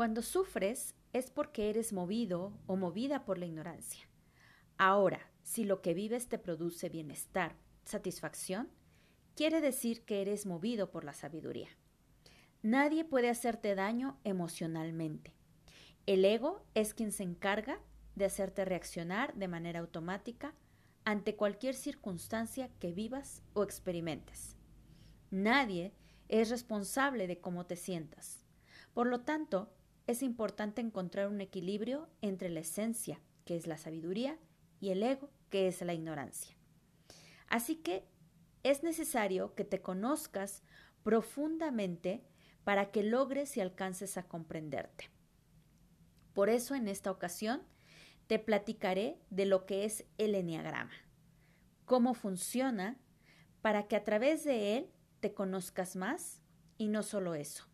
Cuando sufres es porque eres movido o movida por la ignorancia. Ahora, si lo que vives te produce bienestar, satisfacción, quiere decir que eres movido por la sabiduría. Nadie puede hacerte daño emocionalmente. El ego es quien se encarga de hacerte reaccionar de manera automática ante cualquier circunstancia que vivas o experimentes. Nadie es responsable de cómo te sientas. Por lo tanto, es importante encontrar un equilibrio entre la esencia, que es la sabiduría, y el ego, que es la ignorancia. Así que es necesario que te conozcas profundamente para que logres y alcances a comprenderte. Por eso en esta ocasión te platicaré de lo que es el enneagrama, cómo funciona, para que a través de él te conozcas más y no solo eso,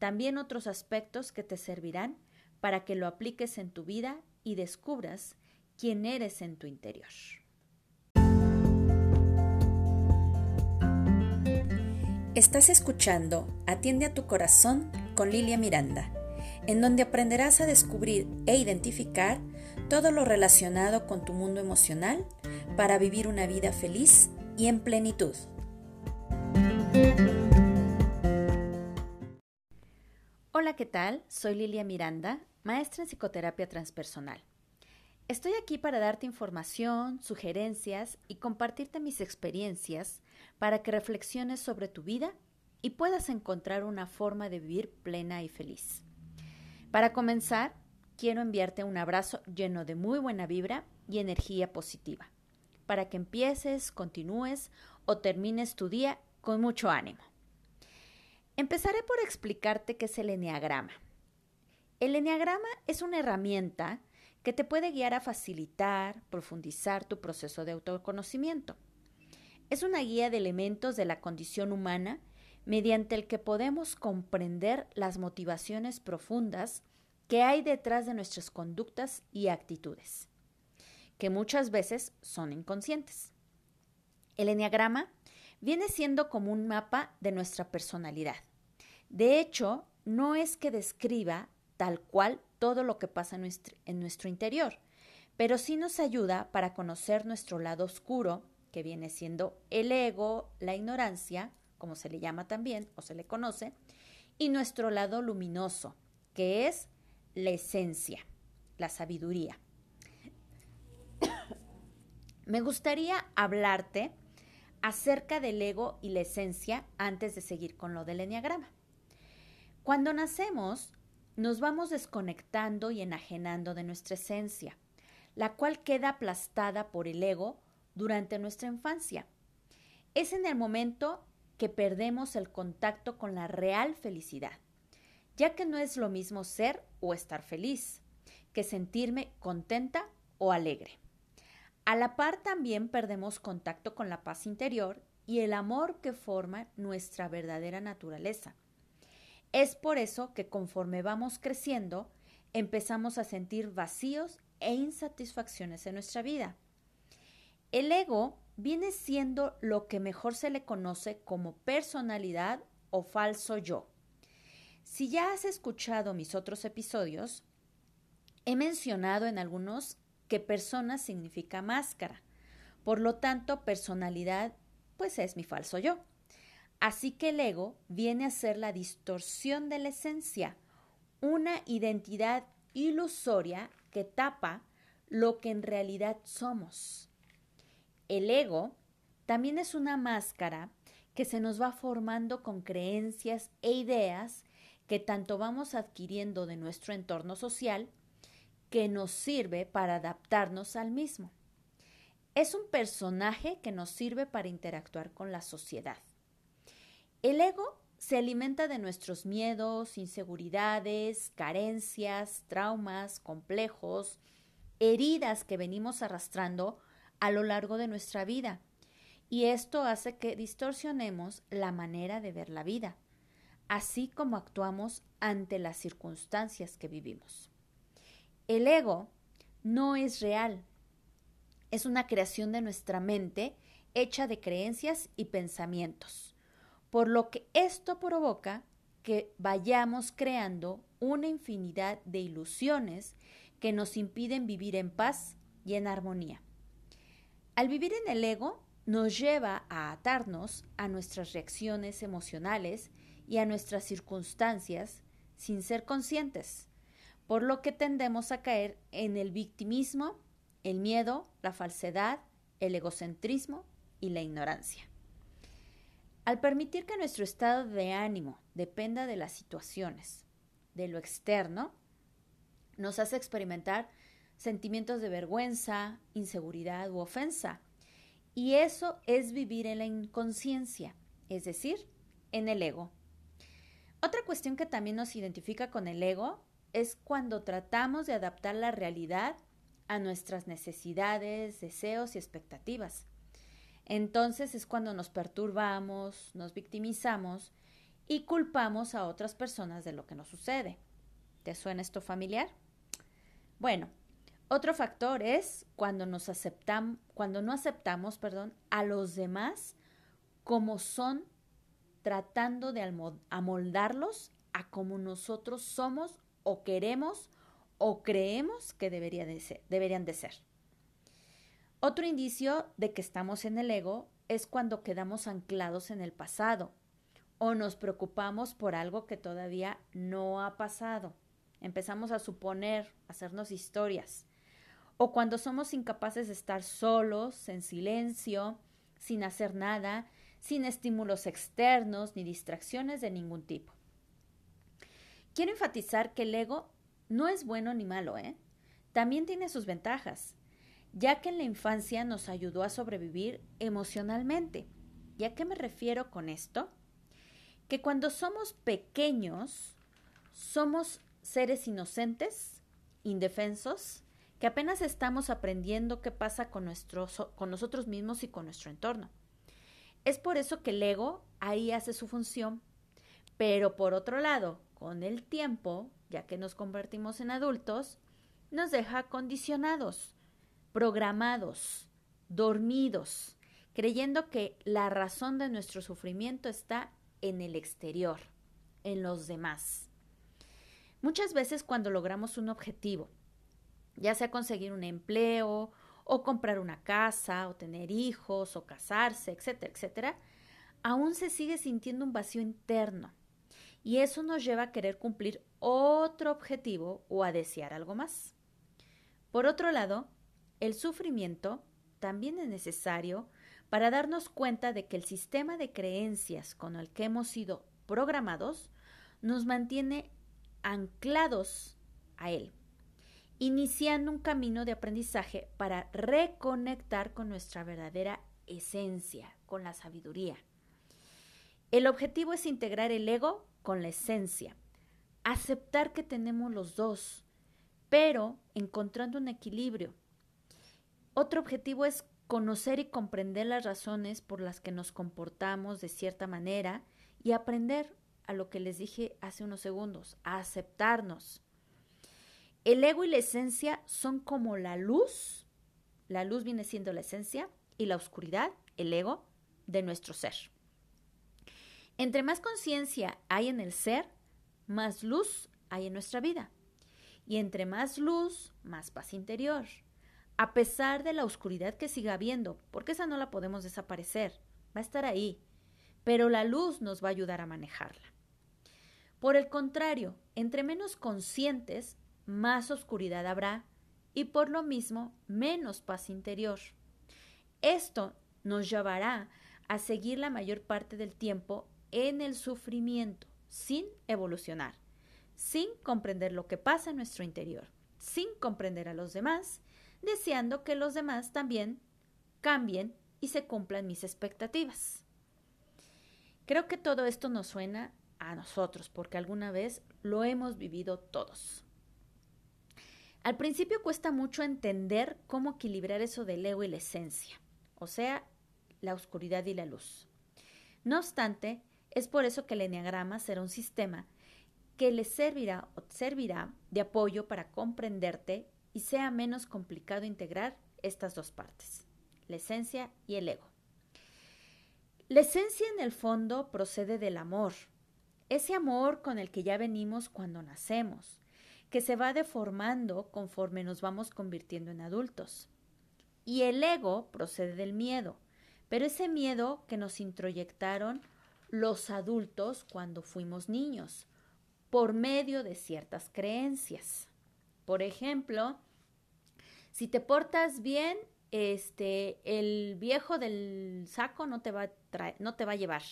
también otros aspectos que te servirán para que lo apliques en tu vida y descubras quién eres en tu interior. Estás escuchando Atiende a tu corazón con Lilia Miranda, en donde aprenderás a descubrir e identificar todo lo relacionado con tu mundo emocional para vivir una vida feliz y en plenitud. Hola, ¿qué tal? Soy Lilia Miranda, maestra en psicoterapia transpersonal. Estoy aquí para darte información, sugerencias y compartirte mis experiencias para que reflexiones sobre tu vida y puedas encontrar una forma de vivir plena y feliz. Para comenzar, quiero enviarte un abrazo lleno de muy buena vibra y energía positiva, para que empieces, continúes o termines tu día con mucho ánimo. Empezaré por explicarte qué es el eneagrama. El eneagrama es una herramienta que te puede guiar a facilitar, profundizar tu proceso de autoconocimiento. Es una guía de elementos de la condición humana mediante el que podemos comprender las motivaciones profundas que hay detrás de nuestras conductas y actitudes, que muchas veces son inconscientes. El eneagrama viene siendo como un mapa de nuestra personalidad de hecho, no es que describa tal cual todo lo que pasa en nuestro, interior, pero sí nos ayuda para conocer nuestro lado oscuro, que viene siendo el ego, la ignorancia, como se le llama también o se le conoce, y nuestro lado luminoso, que es la esencia, la sabiduría. Me gustaría hablarte acerca del ego y la esencia antes de seguir con lo del enneagrama. Cuando nacemos, nos vamos desconectando y enajenando de nuestra esencia, la cual queda aplastada por el ego durante nuestra infancia. Es en el momento que perdemos el contacto con la real felicidad, ya que no es lo mismo ser o estar feliz que sentirme contenta o alegre. A la par también perdemos contacto con la paz interior y el amor que forma nuestra verdadera naturaleza es por eso que conforme vamos creciendo, empezamos a sentir vacíos e insatisfacciones en nuestra vida. El ego viene siendo lo que mejor se le conoce como personalidad o falso yo. Si ya has escuchado mis otros episodios, he mencionado en algunos que persona significa máscara. Por lo tanto, personalidad pues es mi falso yo. Así que el ego viene a ser la distorsión de la esencia, una identidad ilusoria que tapa lo que en realidad somos. El ego también es una máscara que se nos va formando con creencias e ideas que tanto vamos adquiriendo de nuestro entorno social que nos sirve para adaptarnos al mismo. Es un personaje que nos sirve para interactuar con la sociedad. El ego se alimenta de nuestros miedos, inseguridades, carencias, traumas, complejos, heridas que venimos arrastrando a lo largo de nuestra vida. Y esto hace que distorsionemos la manera de ver la vida, así como actuamos ante las circunstancias que vivimos. El ego no es real, es una creación de nuestra mente hecha de creencias y pensamientos por lo que esto provoca que vayamos creando una infinidad de ilusiones que nos impiden vivir en paz y en armonía. Al vivir en el ego nos lleva a atarnos a nuestras reacciones emocionales y a nuestras circunstancias sin ser conscientes, por lo que tendemos a caer en el victimismo, el miedo, la falsedad, el egocentrismo y la ignorancia. Al permitir que nuestro estado de ánimo dependa de las situaciones, de lo externo, nos hace experimentar sentimientos de vergüenza, inseguridad u ofensa. Y eso es vivir en la inconsciencia, es decir, en el ego. Otra cuestión que también nos identifica con el ego es cuando tratamos de adaptar la realidad a nuestras necesidades, deseos y expectativas. Entonces es cuando nos perturbamos, nos victimizamos y culpamos a otras personas de lo que nos sucede. ¿Te suena esto familiar? Bueno, otro factor es cuando nos aceptamos, cuando no aceptamos, perdón, a los demás como son, tratando de amoldarlos a como nosotros somos o queremos o creemos que debería de ser, deberían de ser. Otro indicio de que estamos en el ego es cuando quedamos anclados en el pasado o nos preocupamos por algo que todavía no ha pasado. Empezamos a suponer, hacernos historias. O cuando somos incapaces de estar solos, en silencio, sin hacer nada, sin estímulos externos ni distracciones de ningún tipo. Quiero enfatizar que el ego no es bueno ni malo, ¿eh? También tiene sus ventajas ya que en la infancia nos ayudó a sobrevivir emocionalmente. ¿Y a qué me refiero con esto? Que cuando somos pequeños, somos seres inocentes, indefensos, que apenas estamos aprendiendo qué pasa con, con nosotros mismos y con nuestro entorno. Es por eso que el ego ahí hace su función. Pero por otro lado, con el tiempo, ya que nos convertimos en adultos, nos deja condicionados programados, dormidos, creyendo que la razón de nuestro sufrimiento está en el exterior, en los demás. Muchas veces cuando logramos un objetivo, ya sea conseguir un empleo, o comprar una casa, o tener hijos, o casarse, etcétera, etcétera, aún se sigue sintiendo un vacío interno. Y eso nos lleva a querer cumplir otro objetivo o a desear algo más. Por otro lado, el sufrimiento también es necesario para darnos cuenta de que el sistema de creencias con el que hemos sido programados nos mantiene anclados a él, iniciando un camino de aprendizaje para reconectar con nuestra verdadera esencia, con la sabiduría. El objetivo es integrar el ego con la esencia, aceptar que tenemos los dos, pero encontrando un equilibrio otro objetivo es conocer y comprender las razones por las que nos comportamos de cierta manera y aprender a lo que les dije hace unos segundos, a aceptarnos. El ego y la esencia son como la luz, la luz viene siendo la esencia, y la oscuridad, el ego, de nuestro ser. Entre más conciencia hay en el ser, más luz hay en nuestra vida. Y entre más luz, más paz interior a pesar de la oscuridad que siga habiendo, porque esa no la podemos desaparecer, va a estar ahí, pero la luz nos va a ayudar a manejarla. Por el contrario, entre menos conscientes, más oscuridad habrá y por lo mismo menos paz interior. Esto nos llevará a seguir la mayor parte del tiempo en el sufrimiento, sin evolucionar, sin comprender lo que pasa en nuestro interior, sin comprender a los demás deseando que los demás también cambien y se cumplan mis expectativas. Creo que todo esto nos suena a nosotros, porque alguna vez lo hemos vivido todos. Al principio cuesta mucho entender cómo equilibrar eso del ego y la esencia, o sea, la oscuridad y la luz. No obstante, es por eso que el enneagrama será un sistema que le servirá o servirá de apoyo para comprenderte y sea menos complicado integrar estas dos partes, la esencia y el ego. La esencia en el fondo procede del amor, ese amor con el que ya venimos cuando nacemos, que se va deformando conforme nos vamos convirtiendo en adultos. Y el ego procede del miedo, pero ese miedo que nos introyectaron los adultos cuando fuimos niños, por medio de ciertas creencias. Por ejemplo, si te portas bien, este, el viejo del saco no te va a no te va a llevar,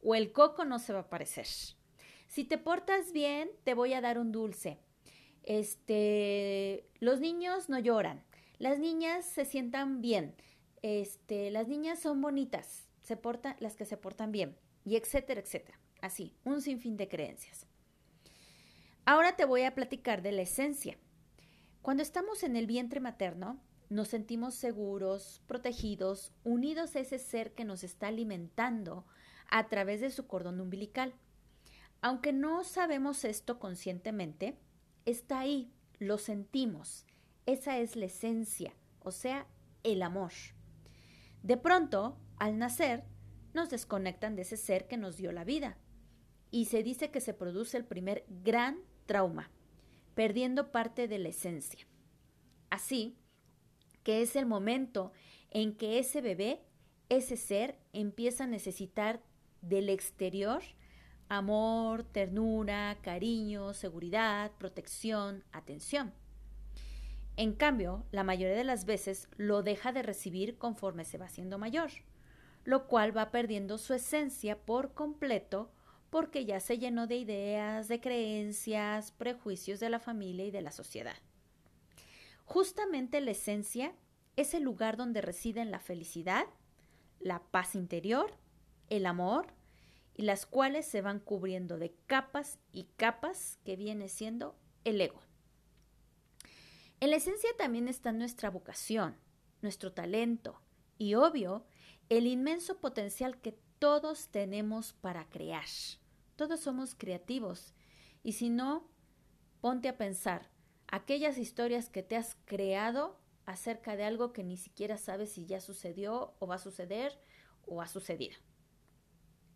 o el coco no se va a aparecer. Si te portas bien, te voy a dar un dulce. Este, los niños no lloran, las niñas se sientan bien, este, las niñas son bonitas, se portan, las que se portan bien, y etcétera, etcétera. Así, un sinfín de creencias. Ahora te voy a platicar de la esencia. Cuando estamos en el vientre materno, nos sentimos seguros, protegidos, unidos a ese ser que nos está alimentando a través de su cordón umbilical. Aunque no sabemos esto conscientemente, está ahí, lo sentimos. Esa es la esencia, o sea, el amor. De pronto, al nacer, nos desconectan de ese ser que nos dio la vida. Y se dice que se produce el primer gran trauma, perdiendo parte de la esencia. Así que es el momento en que ese bebé, ese ser, empieza a necesitar del exterior amor, ternura, cariño, seguridad, protección, atención. En cambio, la mayoría de las veces lo deja de recibir conforme se va haciendo mayor, lo cual va perdiendo su esencia por completo porque ya se llenó de ideas, de creencias, prejuicios de la familia y de la sociedad. Justamente la esencia es el lugar donde residen la felicidad, la paz interior, el amor, y las cuales se van cubriendo de capas y capas que viene siendo el ego. En la esencia también está nuestra vocación, nuestro talento y, obvio, el inmenso potencial que todos tenemos para crear. Todos somos creativos y si no, ponte a pensar, aquellas historias que te has creado acerca de algo que ni siquiera sabes si ya sucedió o va a suceder o ha sucedido.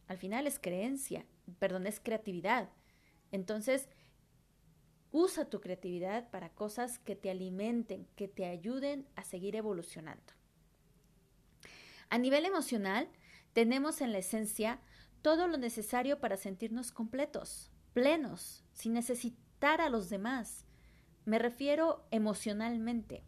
Al final es creencia, perdón, es creatividad. Entonces, usa tu creatividad para cosas que te alimenten, que te ayuden a seguir evolucionando. A nivel emocional, tenemos en la esencia todo lo necesario para sentirnos completos, plenos, sin necesitar a los demás. Me refiero emocionalmente.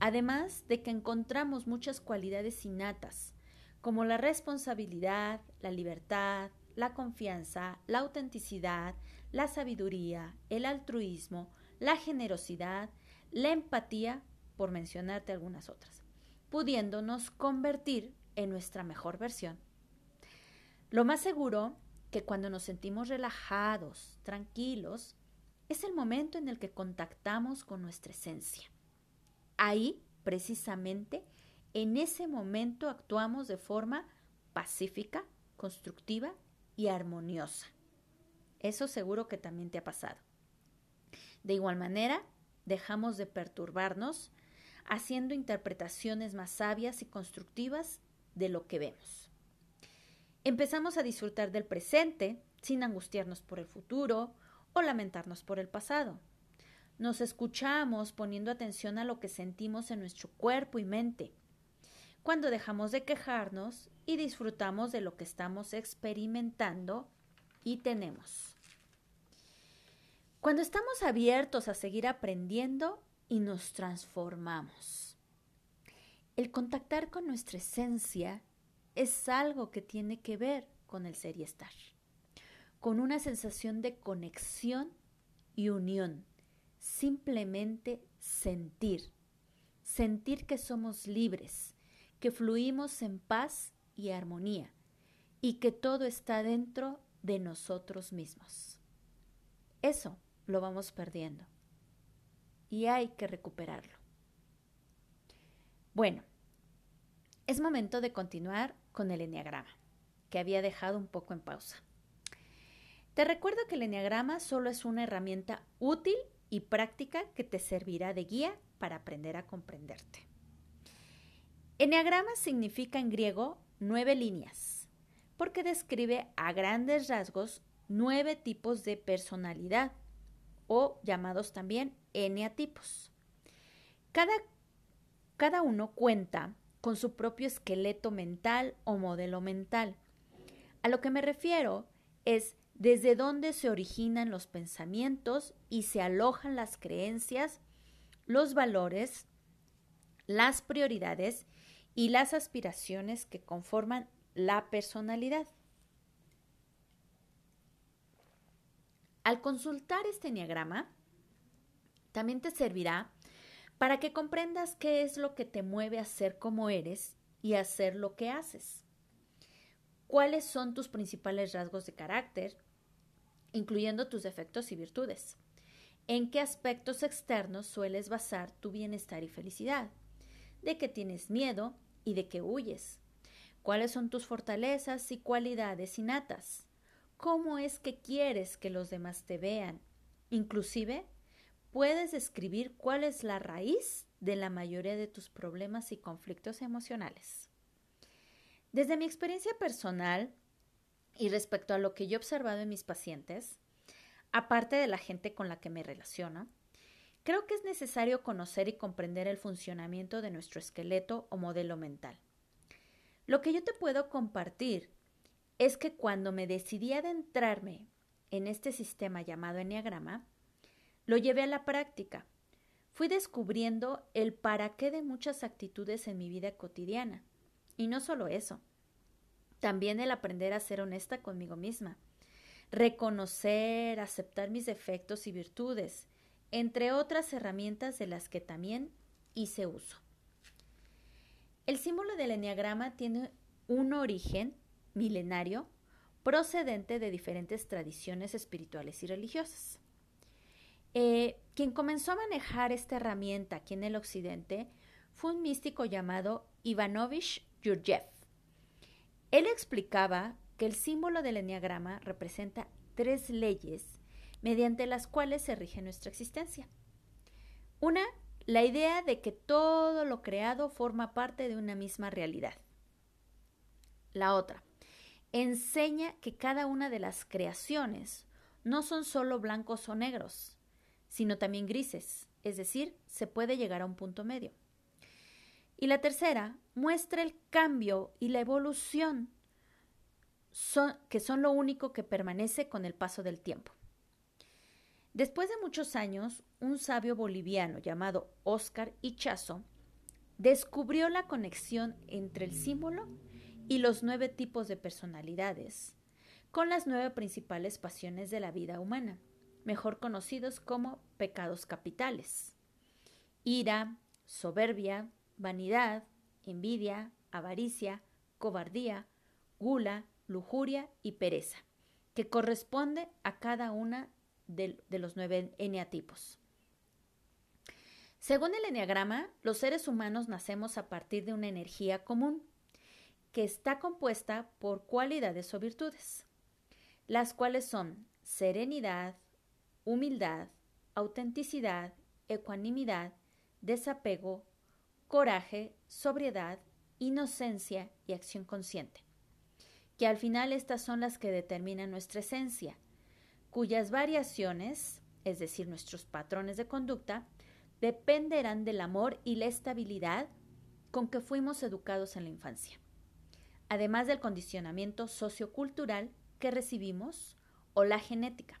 Además de que encontramos muchas cualidades innatas, como la responsabilidad, la libertad, la confianza, la autenticidad, la sabiduría, el altruismo, la generosidad, la empatía, por mencionarte algunas otras, pudiéndonos convertir en nuestra mejor versión. Lo más seguro que cuando nos sentimos relajados, tranquilos, es el momento en el que contactamos con nuestra esencia. Ahí, precisamente, en ese momento actuamos de forma pacífica, constructiva y armoniosa. Eso seguro que también te ha pasado. De igual manera, dejamos de perturbarnos haciendo interpretaciones más sabias y constructivas de lo que vemos. Empezamos a disfrutar del presente sin angustiarnos por el futuro o lamentarnos por el pasado. Nos escuchamos poniendo atención a lo que sentimos en nuestro cuerpo y mente. Cuando dejamos de quejarnos y disfrutamos de lo que estamos experimentando y tenemos. Cuando estamos abiertos a seguir aprendiendo y nos transformamos. El contactar con nuestra esencia es algo que tiene que ver con el ser y estar, con una sensación de conexión y unión simplemente sentir, sentir que somos libres, que fluimos en paz y armonía y que todo está dentro de nosotros mismos. Eso lo vamos perdiendo y hay que recuperarlo. Bueno, es momento de continuar con el enneagrama, que había dejado un poco en pausa. Te recuerdo que el enneagrama solo es una herramienta útil y práctica que te servirá de guía para aprender a comprenderte. Enneagrama significa en griego nueve líneas, porque describe a grandes rasgos nueve tipos de personalidad o llamados también eneatipos. Cada, cada uno cuenta con su propio esqueleto mental o modelo mental. A lo que me refiero es desde dónde se originan los pensamientos y se alojan las creencias, los valores, las prioridades y las aspiraciones que conforman la personalidad. Al consultar este enneagrama, también te servirá para que comprendas qué es lo que te mueve a ser como eres y a hacer lo que haces. ¿Cuáles son tus principales rasgos de carácter, incluyendo tus defectos y virtudes? ¿En qué aspectos externos sueles basar tu bienestar y felicidad? ¿De qué tienes miedo y de qué huyes? ¿Cuáles son tus fortalezas y cualidades innatas? ¿Cómo es que quieres que los demás te vean? Inclusive, puedes escribir cuál es la raíz de la mayoría de tus problemas y conflictos emocionales. Desde mi experiencia personal y respecto a lo que yo he observado en mis pacientes, aparte de la gente con la que me relaciono, creo que es necesario conocer y comprender el funcionamiento de nuestro esqueleto o modelo mental. Lo que yo te puedo compartir es que cuando me decidí adentrarme en este sistema llamado Enneagrama, lo llevé a la práctica. Fui descubriendo el para qué de muchas actitudes en mi vida cotidiana. Y no solo eso, también el aprender a ser honesta conmigo misma, reconocer, aceptar mis defectos y virtudes, entre otras herramientas de las que también hice uso. El símbolo del enneagrama tiene un origen milenario procedente de diferentes tradiciones espirituales y religiosas. Eh, quien comenzó a manejar esta herramienta aquí en el occidente fue un místico llamado Ivanovich Yurjev. Él explicaba que el símbolo del enneagrama representa tres leyes mediante las cuales se rige nuestra existencia. Una, la idea de que todo lo creado forma parte de una misma realidad. La otra, enseña que cada una de las creaciones no son solo blancos o negros, sino también grises, es decir, se puede llegar a un punto medio. Y la tercera muestra el cambio y la evolución, que son lo único que permanece con el paso del tiempo. Después de muchos años, un sabio boliviano llamado Oscar Ichazo descubrió la conexión entre el símbolo y los nueve tipos de personalidades, con las nueve principales pasiones de la vida humana, mejor conocidos como pecados capitales. Ira, soberbia, vanidad, envidia, avaricia, cobardía, gula, lujuria y pereza, que corresponde a cada una de, los nueve eneatipos. Según el eneagrama, los seres humanos nacemos a partir de una energía común, que está compuesta por cualidades o virtudes, las cuales son serenidad, humildad, autenticidad, ecuanimidad, desapego, coraje, sobriedad, inocencia y acción consciente, que al final estas son las que determinan nuestra esencia, cuyas variaciones, es decir, nuestros patrones de conducta, dependerán del amor y la estabilidad con que fuimos educados en la infancia además del condicionamiento sociocultural que recibimos o la genética,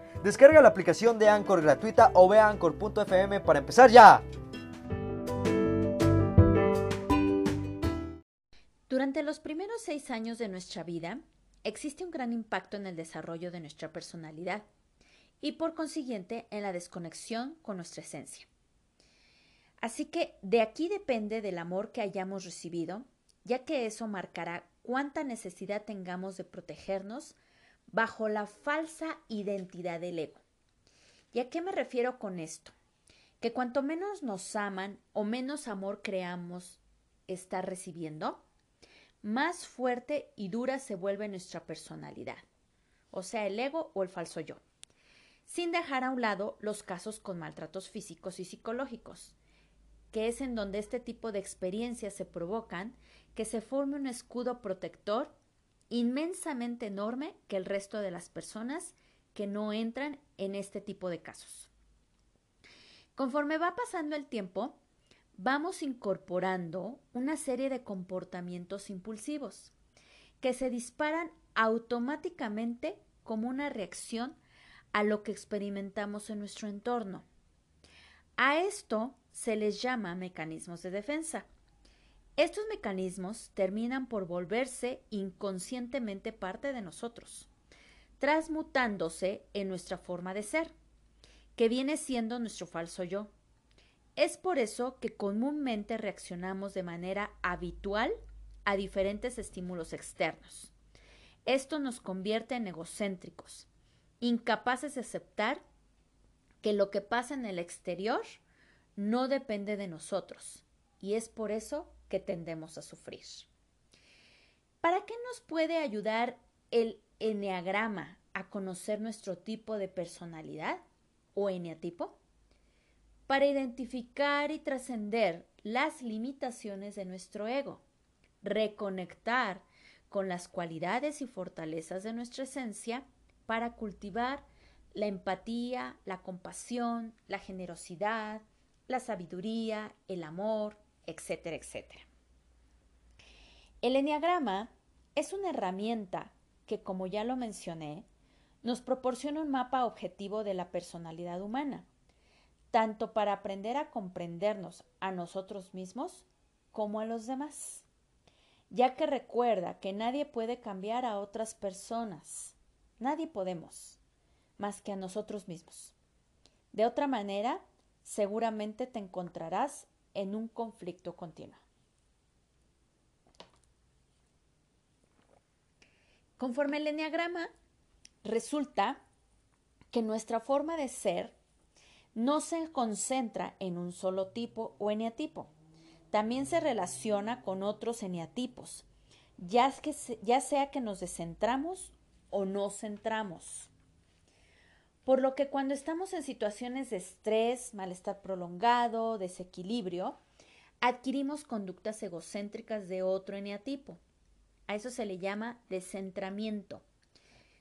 Descarga la aplicación de Anchor gratuita o ve a anchor.fm para empezar ya. Durante los primeros seis años de nuestra vida, existe un gran impacto en el desarrollo de nuestra personalidad y por consiguiente en la desconexión con nuestra esencia. Así que de aquí depende del amor que hayamos recibido, ya que eso marcará cuánta necesidad tengamos de protegernos bajo la falsa identidad del ego. ¿Y a qué me refiero con esto? Que cuanto menos nos aman o menos amor creamos estar recibiendo, más fuerte y dura se vuelve nuestra personalidad, o sea, el ego o el falso yo, sin dejar a un lado los casos con maltratos físicos y psicológicos, que es en donde este tipo de experiencias se provocan que se forme un escudo protector inmensamente enorme que el resto de las personas que no entran en este tipo de casos. Conforme va pasando el tiempo, vamos incorporando una serie de comportamientos impulsivos que se disparan automáticamente como una reacción a lo que experimentamos en nuestro entorno. A esto se les llama mecanismos de defensa. Estos mecanismos terminan por volverse inconscientemente parte de nosotros, transmutándose en nuestra forma de ser, que viene siendo nuestro falso yo. Es por eso que comúnmente reaccionamos de manera habitual a diferentes estímulos externos. Esto nos convierte en egocéntricos, incapaces de aceptar que lo que pasa en el exterior no depende de nosotros, y es por eso que tendemos a sufrir. ¿Para qué nos puede ayudar el eneagrama a conocer nuestro tipo de personalidad o eneatipo? Para identificar y trascender las limitaciones de nuestro ego, reconectar con las cualidades y fortalezas de nuestra esencia para cultivar la empatía, la compasión, la generosidad, la sabiduría, el amor, etcétera, etcétera. El enneagrama es una herramienta que, como ya lo mencioné, nos proporciona un mapa objetivo de la personalidad humana, tanto para aprender a comprendernos a nosotros mismos como a los demás, ya que recuerda que nadie puede cambiar a otras personas, nadie podemos, más que a nosotros mismos. De otra manera, seguramente te encontrarás en un conflicto continuo. Conforme el enneagrama, resulta que nuestra forma de ser no se concentra en un solo tipo o eneatipo. También se relaciona con otros eneatipos, ya, ya sea que nos descentramos o nos centramos. Por lo que cuando estamos en situaciones de estrés, malestar prolongado, desequilibrio, adquirimos conductas egocéntricas de otro eneatipo. A eso se le llama descentramiento.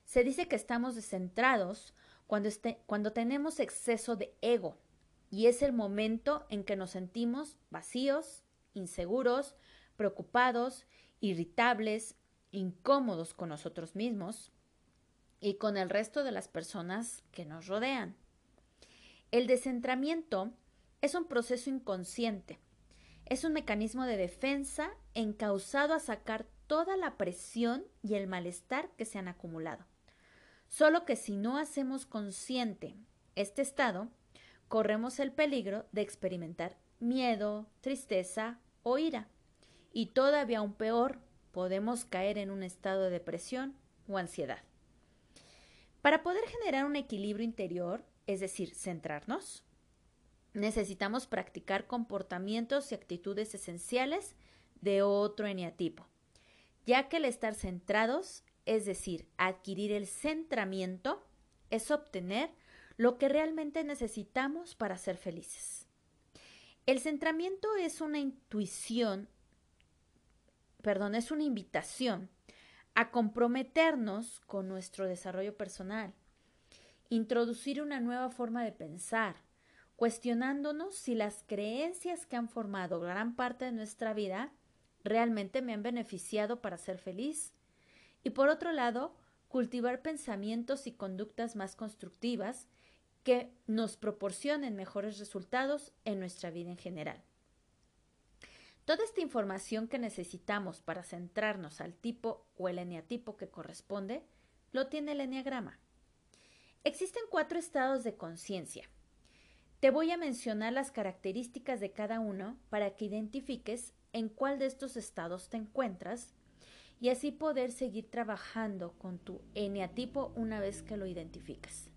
Se dice que estamos descentrados cuando, este, cuando tenemos exceso de ego y es el momento en que nos sentimos vacíos, inseguros, preocupados, irritables, incómodos con nosotros mismos, y con el resto de las personas que nos rodean. El descentramiento es un proceso inconsciente. Es un mecanismo de defensa encausado a sacar toda la presión y el malestar que se han acumulado. Solo que si no hacemos consciente este estado, corremos el peligro de experimentar miedo, tristeza o ira. Y todavía aún peor, podemos caer en un estado de depresión o ansiedad. Para poder generar un equilibrio interior, es decir, centrarnos, necesitamos practicar comportamientos y actitudes esenciales de otro eneatipo, ya que el estar centrados, es decir, adquirir el centramiento, es obtener lo que realmente necesitamos para ser felices. El centramiento es una intuición, perdón, es una invitación a comprometernos con nuestro desarrollo personal, introducir una nueva forma de pensar, cuestionándonos si las creencias que han formado gran parte de nuestra vida realmente me han beneficiado para ser feliz. Y por otro lado, cultivar pensamientos y conductas más constructivas que nos proporcionen mejores resultados en nuestra vida en general. Toda esta información que necesitamos para centrarnos al tipo o el eneatipo que corresponde, lo tiene el eneagrama. Existen cuatro estados de conciencia. Te voy a mencionar las características de cada uno para que identifiques en cuál de estos estados te encuentras y así poder seguir trabajando con tu eneatipo una vez que lo identificas.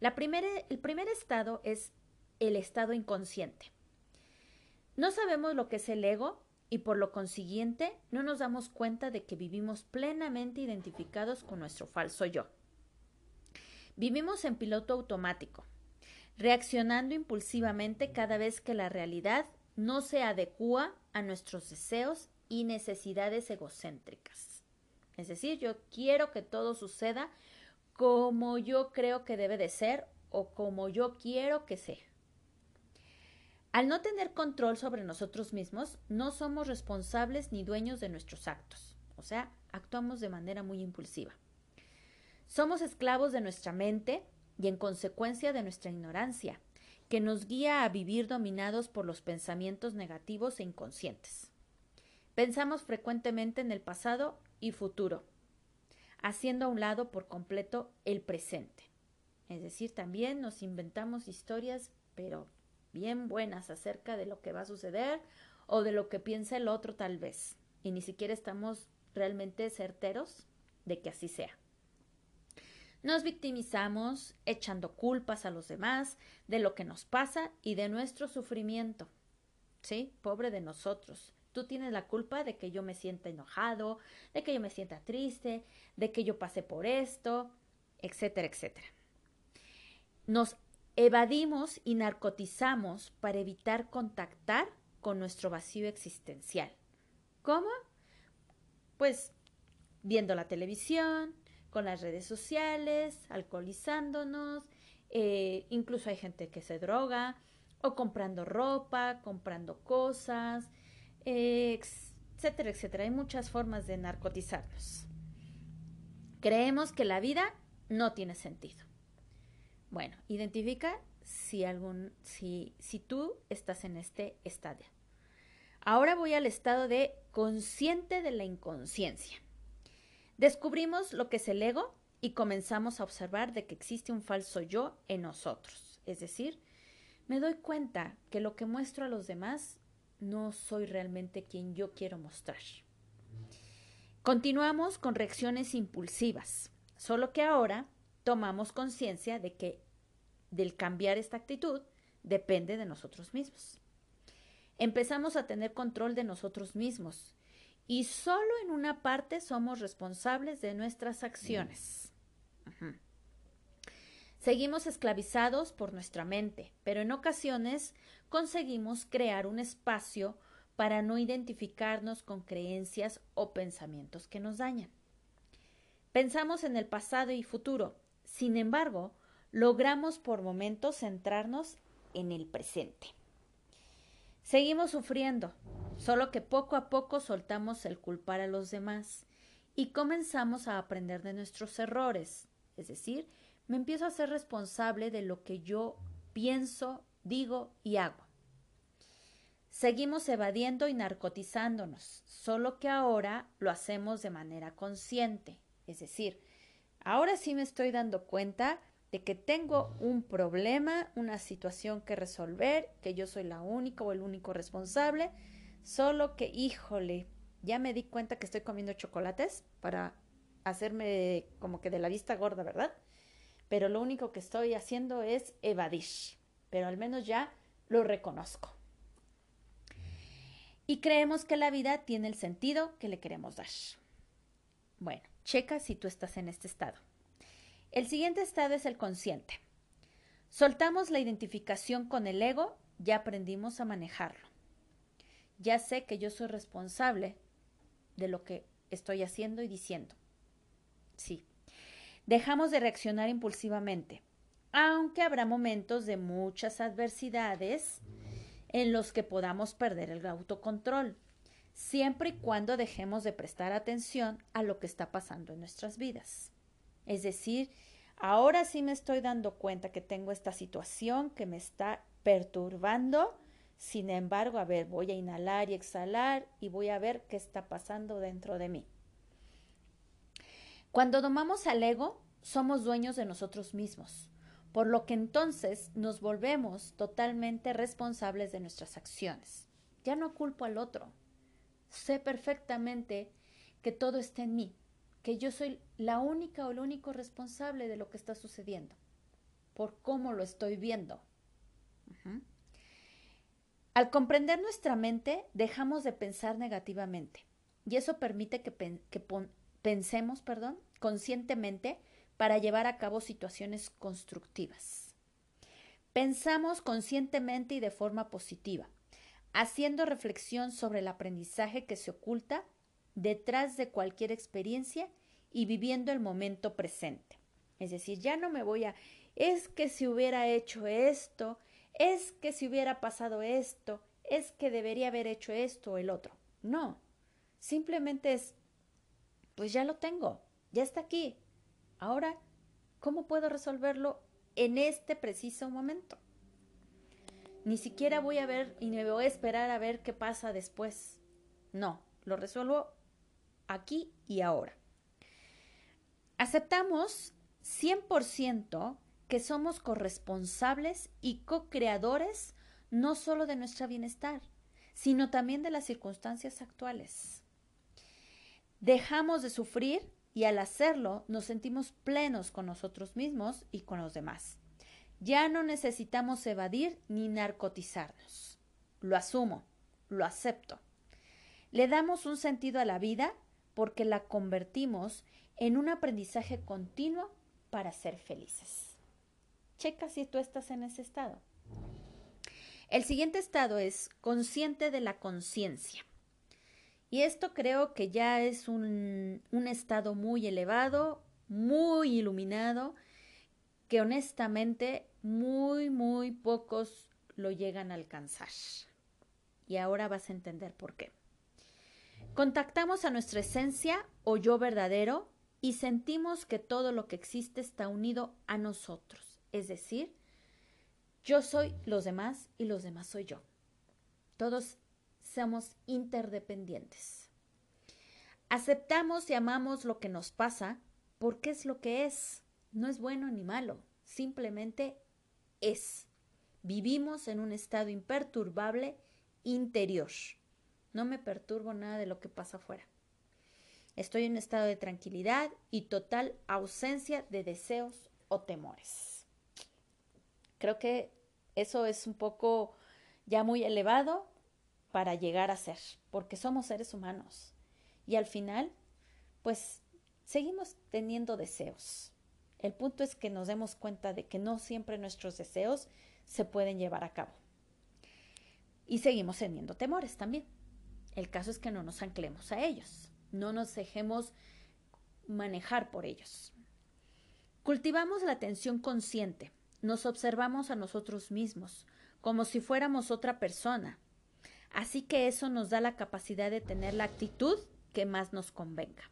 El primer estado es el estado inconsciente. No sabemos lo que es el ego y por lo consiguiente no nos damos cuenta de que vivimos plenamente identificados con nuestro falso yo. Vivimos en piloto automático, reaccionando impulsivamente cada vez que la realidad no se adecúa a nuestros deseos y necesidades egocéntricas. Es decir, yo quiero que todo suceda como yo creo que debe de ser o como yo quiero que sea. Al no tener control sobre nosotros mismos, no somos responsables ni dueños de nuestros actos, o sea, actuamos de manera muy impulsiva. Somos esclavos de nuestra mente y en consecuencia de nuestra ignorancia, que nos guía a vivir dominados por los pensamientos negativos e inconscientes. Pensamos frecuentemente en el pasado y futuro, haciendo a un lado por completo el presente. Es decir, también nos inventamos historias, pero bien buenas acerca de lo que va a suceder o de lo que piensa el otro tal vez. Y ni siquiera estamos realmente certeros de que así sea. Nos victimizamos echando culpas a los demás de lo que nos pasa y de nuestro sufrimiento. ¿Sí? Pobre de nosotros. Tú tienes la culpa de que yo me sienta enojado, de que yo me sienta triste, de que yo pase por esto, etcétera, etcétera. Nos evadimos y narcotizamos para evitar contactar con nuestro vacío existencial. ¿Cómo? Pues viendo la televisión, con las redes sociales, alcoholizándonos, eh, incluso hay gente que se droga, o comprando ropa, comprando cosas, etcétera, etcétera. Hay muchas formas de narcotizarnos. Creemos que la vida no tiene sentido. Bueno, identifica si algún, si, si tú estás en este estadio. Ahora voy al estado de consciente de la inconsciencia. Descubrimos lo que es el ego y comenzamos a observar de que existe un falso yo en nosotros. Es decir, me doy cuenta que lo que muestro a los demás no soy realmente quien yo quiero mostrar. Continuamos con reacciones impulsivas, solo que ahora tomamos conciencia de que del cambiar esta actitud depende de nosotros mismos. Empezamos a tener control de nosotros mismos y solo en una parte somos responsables de nuestras acciones. Seguimos esclavizados por nuestra mente, pero en ocasiones conseguimos crear un espacio para no identificarnos con creencias o pensamientos que nos dañan. Pensamos en el pasado y futuro, sin embargo, logramos por momentos centrarnos en el presente. Seguimos sufriendo, solo que poco a poco soltamos el culpar a los demás y comenzamos a aprender de nuestros errores, es decir, me empiezo a ser responsable de lo que yo pienso, digo y hago. Seguimos evadiendo y narcotizándonos, solo que ahora lo hacemos de manera consciente. Es decir, ahora sí me estoy dando cuenta de que tengo un problema, una situación que resolver, que yo soy la única o el único responsable, solo que, híjole, ya me di cuenta que estoy comiendo chocolates para hacerme como que de la vista gorda, ¿verdad? Pero lo único que estoy haciendo es evadir, pero al menos ya lo reconozco. Y creemos que la vida tiene el sentido que le queremos dar. Bueno, checa si tú estás en este estado. El siguiente estado es el consciente. Soltamos la identificación con el ego, ya aprendimos a manejarlo. Ya sé que yo soy responsable de lo que estoy haciendo y diciendo. Sí. Dejamos de reaccionar impulsivamente, aunque habrá momentos de muchas adversidades en los que podamos perder el autocontrol, siempre y cuando dejemos de prestar atención a lo que está pasando en nuestras vidas. Es decir, ahora sí me estoy dando cuenta que tengo esta situación que me está perturbando. Sin embargo, a ver, voy a inhalar y exhalar y voy a ver qué está pasando dentro de mí. Cuando domamos al ego, somos dueños de nosotros mismos, por lo que entonces nos volvemos totalmente responsables de nuestras acciones. Ya no culpo al otro. Sé perfectamente que todo está en mí, que yo soy la única o el único responsable de lo que está sucediendo, por cómo lo estoy viendo. Al comprender nuestra mente, dejamos de pensar negativamente y eso permite que, pensemos perdón, conscientemente para llevar a cabo situaciones constructivas. Pensamos conscientemente y de forma positiva, haciendo reflexión sobre el aprendizaje que se oculta detrás de cualquier experiencia y viviendo el momento presente. Es decir, ya no me voy a, es que si hubiera hecho esto, es que si hubiera pasado esto, es que debería haber hecho esto o el otro. No, simplemente es, pues ya lo tengo, ya está aquí. Ahora, ¿cómo puedo resolverlo en este preciso momento? Ni siquiera voy a ver y me voy a esperar a ver qué pasa después. No, lo resuelvo aquí y ahora. Aceptamos 100% que somos corresponsables y co-creadores no solo de nuestro bienestar, sino también de las circunstancias actuales. Dejamos de sufrir y al hacerlo nos sentimos plenos con nosotros mismos y con los demás. Ya no necesitamos evadir ni narcotizarnos. Lo asumo, lo acepto. Le damos un sentido a la vida porque la convertimos en un aprendizaje continuo para ser felices. Checa si tú estás en ese estado. El siguiente estado es consciente de la conciencia. Y esto creo que ya es un, un, estado muy elevado, muy iluminado, que honestamente muy, muy pocos lo llegan a alcanzar. Y ahora vas a entender por qué. Contactamos a nuestra esencia o yo verdadero y sentimos que todo lo que existe está unido a nosotros. Es decir, yo soy los demás y los demás soy yo. Todos somos interdependientes. Aceptamos y amamos lo que nos pasa porque es lo que es. No es bueno ni malo, simplemente es. Vivimos en un estado imperturbable interior. No me perturbo nada de lo que pasa afuera. Estoy en un estado de tranquilidad y total ausencia de deseos o temores. Creo que eso es un poco ya muy elevado para llegar a ser, porque somos seres humanos. Y al final, pues seguimos teniendo deseos. El punto es que nos demos cuenta de que no siempre nuestros deseos se pueden llevar a cabo. Y seguimos teniendo temores también. El caso es que no nos anclemos a ellos, no nos dejemos manejar por ellos. Cultivamos la atención consciente, nos observamos a nosotros mismos, como si fuéramos otra persona. Así que eso nos da la capacidad de tener la actitud que más nos convenga.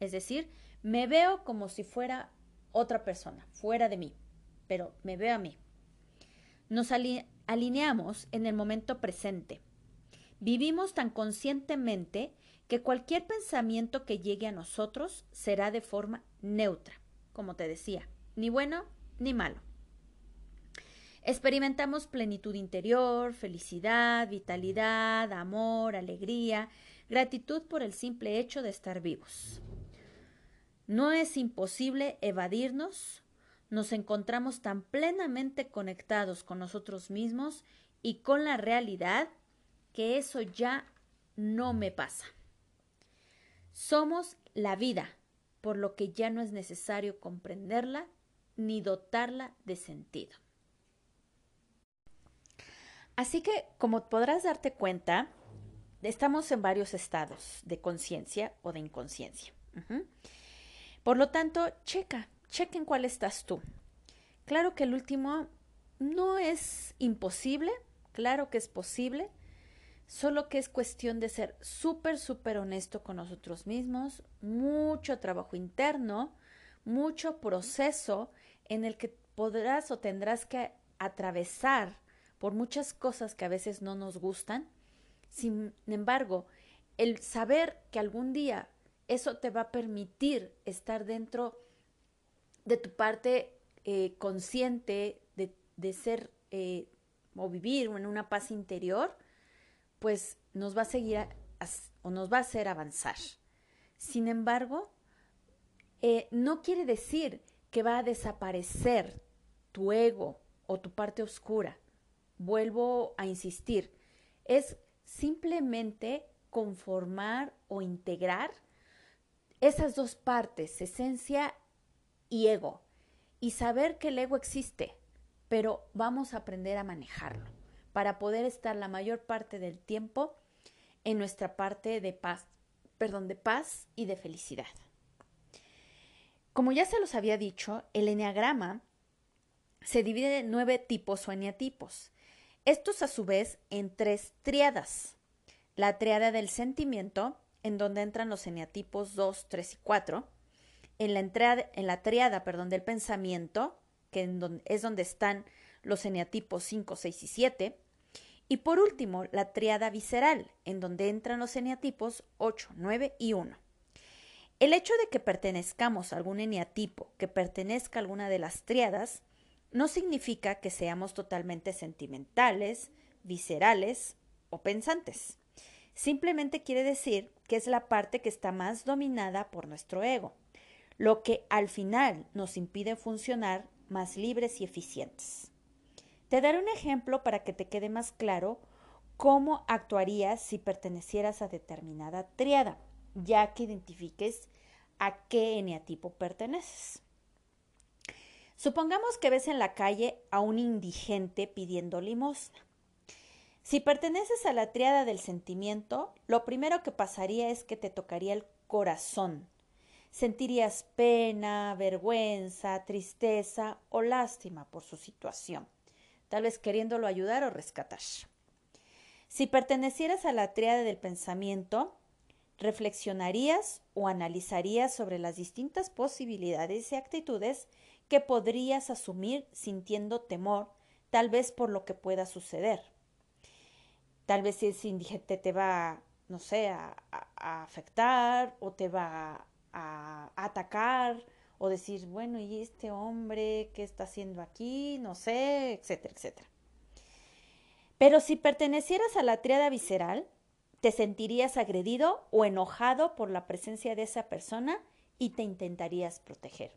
Es decir, me veo como si fuera otra persona, fuera de mí, pero me veo a mí. Nos alineamos en el momento presente, Vivimos tan conscientemente que cualquier pensamiento que llegue a nosotros será de forma neutra, como te decía, ni bueno ni malo. Experimentamos plenitud interior, felicidad, vitalidad, amor, alegría, gratitud por el simple hecho de estar vivos. No es imposible evadirnos, nos encontramos tan plenamente conectados con nosotros mismos y con la realidad que eso ya no me pasa. Somos la vida, por lo que ya no es necesario comprenderla ni dotarla de sentido. Así que, como podrás darte cuenta, estamos en varios estados de conciencia o de inconsciencia. Por lo tanto, checa, checa cuál estás tú. Claro que el último no es imposible, claro que es posible, Solo que es cuestión de ser súper, súper honesto con nosotros mismos, mucho trabajo interno, mucho proceso en el que podrás o tendrás que atravesar por muchas cosas que a veces no nos gustan. Sin embargo, el saber que algún día eso te va a permitir estar dentro de tu parte eh, consciente de, ser eh, o vivir en una paz interior, pues nos va a seguir o nos va a hacer avanzar. Sin embargo, eh, no quiere decir que va a desaparecer tu ego o tu parte oscura. Vuelvo a insistir, es simplemente conformar o integrar esas dos partes, esencia y ego, y saber que el ego existe, pero vamos a aprender a manejarlo para poder estar la mayor parte del tiempo en nuestra parte de paz, perdón, de paz y de felicidad. Como ya se los había dicho, el enneagrama se divide en nueve tipos o eneatipos. Estos a su vez en tres triadas. La triada del sentimiento, en donde entran los eneatipos 2, 3 y 4. En la, entrada, en la triada perdón, del pensamiento, que es donde están los eneatipos 5, 6 y 7. Y por último, la triada visceral, en donde entran los eneatipos 8, 9 y 1. El hecho de que pertenezcamos a algún eneatipo que pertenezca a alguna de las triadas no significa que seamos totalmente sentimentales, viscerales o pensantes. Simplemente quiere decir que es la parte que está más dominada por nuestro ego, lo que al final nos impide funcionar más libres y eficientes. Te daré un ejemplo para que te quede más claro cómo actuarías si pertenecieras a determinada triada, ya que identifiques a qué eneatipo perteneces. Supongamos que ves en la calle a un indigente pidiendo limosna. Si perteneces a la triada del sentimiento, lo primero que pasaría es que te tocaría el corazón. Sentirías pena, vergüenza, tristeza o lástima por su situación, tal vez queriéndolo ayudar o rescatar. Si pertenecieras a la triada del pensamiento, reflexionarías o analizarías sobre las distintas posibilidades y actitudes que podrías asumir sintiendo temor, tal vez por lo que pueda suceder. Tal vez ese indigente te va, no sé, a, afectar o te va a, a atacar o decir, bueno, ¿y este hombre qué está haciendo aquí? No sé, etcétera, etcétera. Pero si pertenecieras a la triada visceral, te sentirías agredido o enojado por la presencia de esa persona y te intentarías proteger.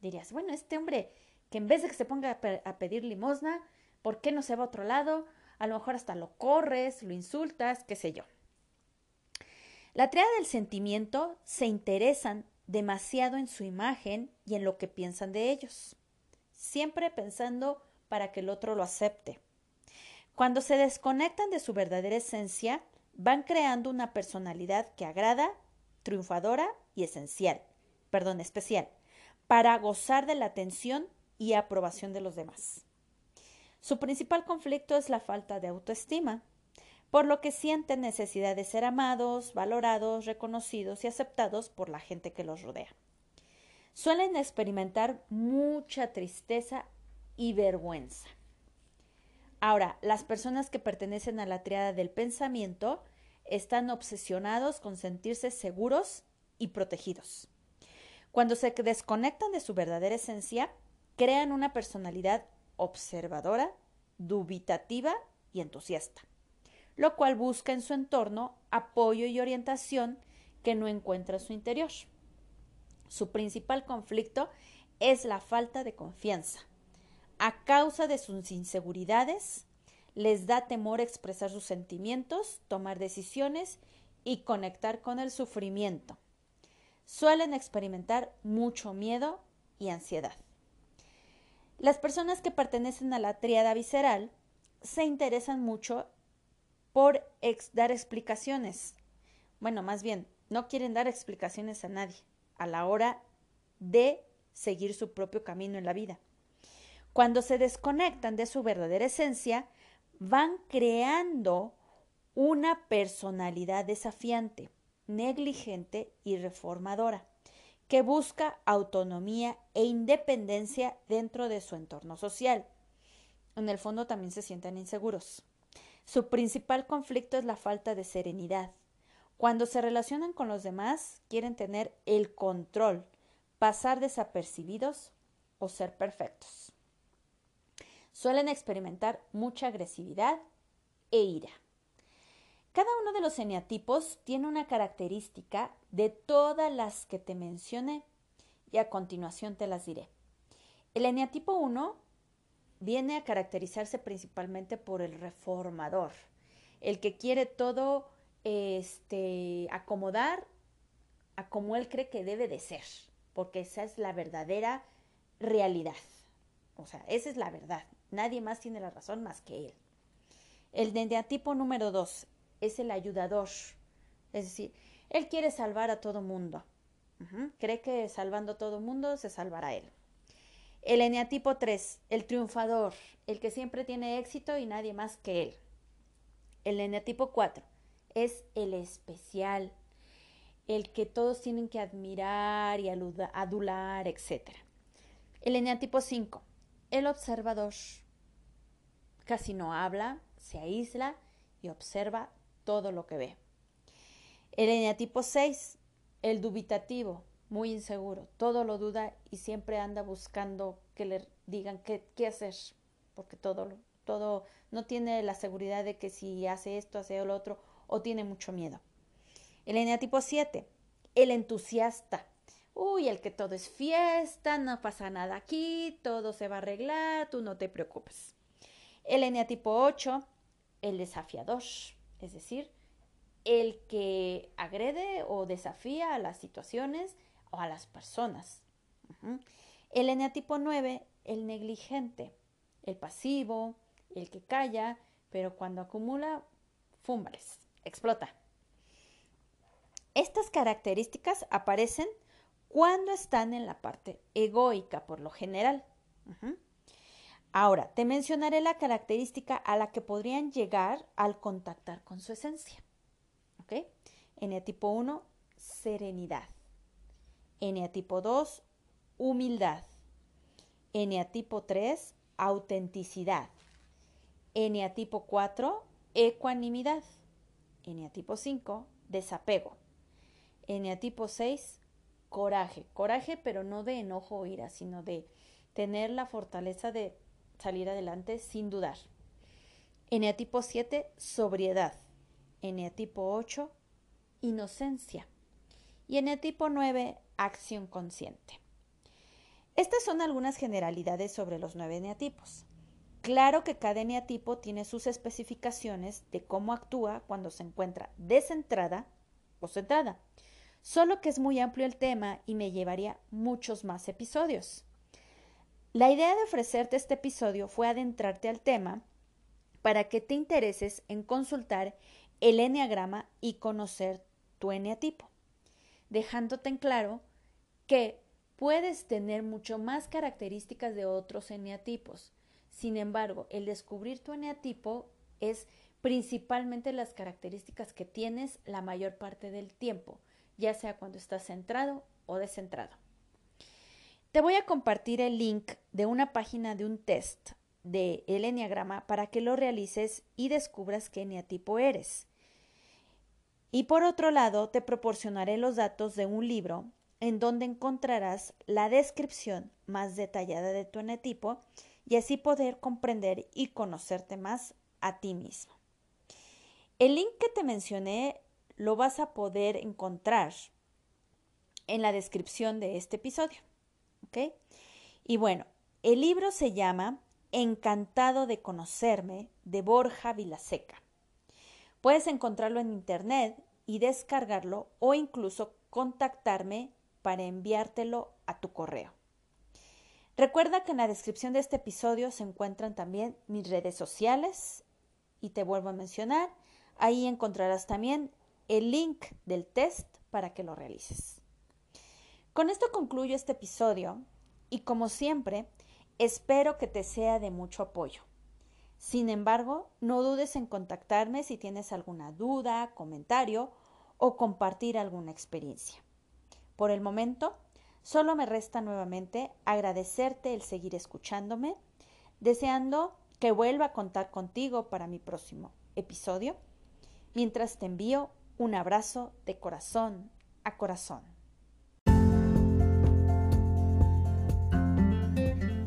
Dirías, bueno, este hombre que en vez de que se ponga a, pedir limosna, ¿por qué no se va a otro lado? A lo mejor hasta lo corres, lo insultas, qué sé yo. La triada del sentimiento se interesan demasiado en su imagen y en lo que piensan de ellos, siempre pensando para que el otro lo acepte. Cuando se desconectan de su verdadera esencia, van creando una personalidad que agrada, triunfadora y esencial, perdón, especial para gozar de la atención y aprobación de los demás. Su principal conflicto es la falta de autoestima, por lo que sienten necesidad de ser amados, valorados, reconocidos y aceptados por la gente que los rodea. Suelen experimentar mucha tristeza y vergüenza. Ahora, las personas que pertenecen a la triada del pensamiento están obsesionados con sentirse seguros y protegidos. Cuando se desconectan de su verdadera esencia, crean una personalidad observadora, dubitativa y entusiasta, lo cual busca en su entorno apoyo y orientación que no encuentra en su interior. Su principal conflicto es la falta de confianza. A causa de sus inseguridades, les da temor expresar sus sentimientos, tomar decisiones y conectar con el sufrimiento suelen experimentar mucho miedo y ansiedad. Las personas que pertenecen a la tríada visceral se interesan mucho por dar explicaciones. Bueno, más bien, no quieren dar explicaciones a nadie a la hora de seguir su propio camino en la vida. Cuando se desconectan de su verdadera esencia, van creando una personalidad desafiante negligente y reformadora, que busca autonomía e independencia dentro de su entorno social. En el fondo también se sienten inseguros. Su principal conflicto es la falta de serenidad. Cuando se relacionan con los demás, quieren tener el control, pasar desapercibidos o ser perfectos. Suelen experimentar mucha agresividad e ira. Cada uno de los eneatipos tiene una característica de todas las que te mencioné y a continuación te las diré. El eneatipo 1 viene a caracterizarse principalmente por el reformador, el que quiere todo este, acomodar a como él cree que debe de ser, porque esa es la verdadera realidad. O sea, esa es la verdad. Nadie más tiene la razón más que él. El eneatipo número 2 es el ayudador, es decir, él quiere salvar a todo mundo. Cree que salvando a todo mundo se salvará él. El eneatipo 3, el triunfador, el que siempre tiene éxito y nadie más que él. El eneatipo 4 es el especial, el que todos tienen que admirar y adular, etc. El eneatipo 5, el observador. Casi no habla, se aísla y observa todo lo que ve. El eneatipo 6, el dubitativo, muy inseguro, todo lo duda y siempre anda buscando que le digan qué, qué hacer, porque todo, todo no tiene la seguridad de que si hace esto, hace lo otro, o tiene mucho miedo. El eneatipo 7, el entusiasta. Uy, el que todo es fiesta, no pasa nada aquí, todo se va a arreglar, tú no te preocupes. El eneatipo 8, el desafiador es decir, el que agrede o desafía a las situaciones o a las personas. El eneatipo 9, el negligente, el pasivo, el que calla, pero cuando acumula, fúmbales, explota. Estas características aparecen cuando están en la parte egoica por lo general. Ahora, te mencionaré la característica a la que podrían llegar al contactar con su esencia. ¿Ok? Eneatipo 1, serenidad. Eneatipo 2, humildad. Eneatipo 3, autenticidad. Eneatipo 4, ecuanimidad. Eneatipo 5, desapego. Eneatipo 6, coraje. Coraje, pero no de enojo o ira, sino de tener la fortaleza de salir adelante sin dudar. Eneatipo 7, sobriedad. Eneatipo 8, inocencia. Y eneatipo 9, acción consciente. Estas son algunas generalidades sobre los nueve eneatipos. Claro que cada eneatipo tiene sus especificaciones de cómo actúa cuando se encuentra descentrada o centrada. Solo que es muy amplio el tema y me llevaría muchos más episodios. La idea de ofrecerte este episodio fue adentrarte al tema para que te intereses en consultar el eneagrama y conocer tu eneatipo, dejándote en claro que puedes tener mucho más características de otros eneatipos. Sin embargo, el descubrir tu eneatipo es principalmente las características que tienes la mayor parte del tiempo, ya sea cuando estás centrado o descentrado. Te voy a compartir el link de una página de un test de el Enneagrama para que lo realices y descubras qué eneatipo eres. Y por otro lado, te proporcionaré los datos de un libro en donde encontrarás la descripción más detallada de tu eneatipo y así poder comprender y conocerte más a ti mismo. El link que te mencioné lo vas a poder encontrar en la descripción de este episodio. Y bueno, el libro se llama Encantado de conocerme de Borja Vilaseca. Puedes encontrarlo en internet y descargarlo o incluso contactarme para enviártelo a tu correo. Recuerda que en la descripción de este episodio se encuentran también mis redes sociales y te vuelvo a mencionar, ahí encontrarás también el link del test para que lo realices. Con esto concluyo este episodio y como siempre, espero que te sea de mucho apoyo. Sin embargo, no dudes en contactarme si tienes alguna duda, comentario o compartir alguna experiencia. Por el momento, solo me resta nuevamente agradecerte el seguir escuchándome, deseando que vuelva a contar contigo para mi próximo episodio, mientras te envío un abrazo de corazón a corazón.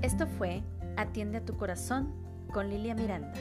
Esto fue Atiende a tu corazón con Lilia Miranda.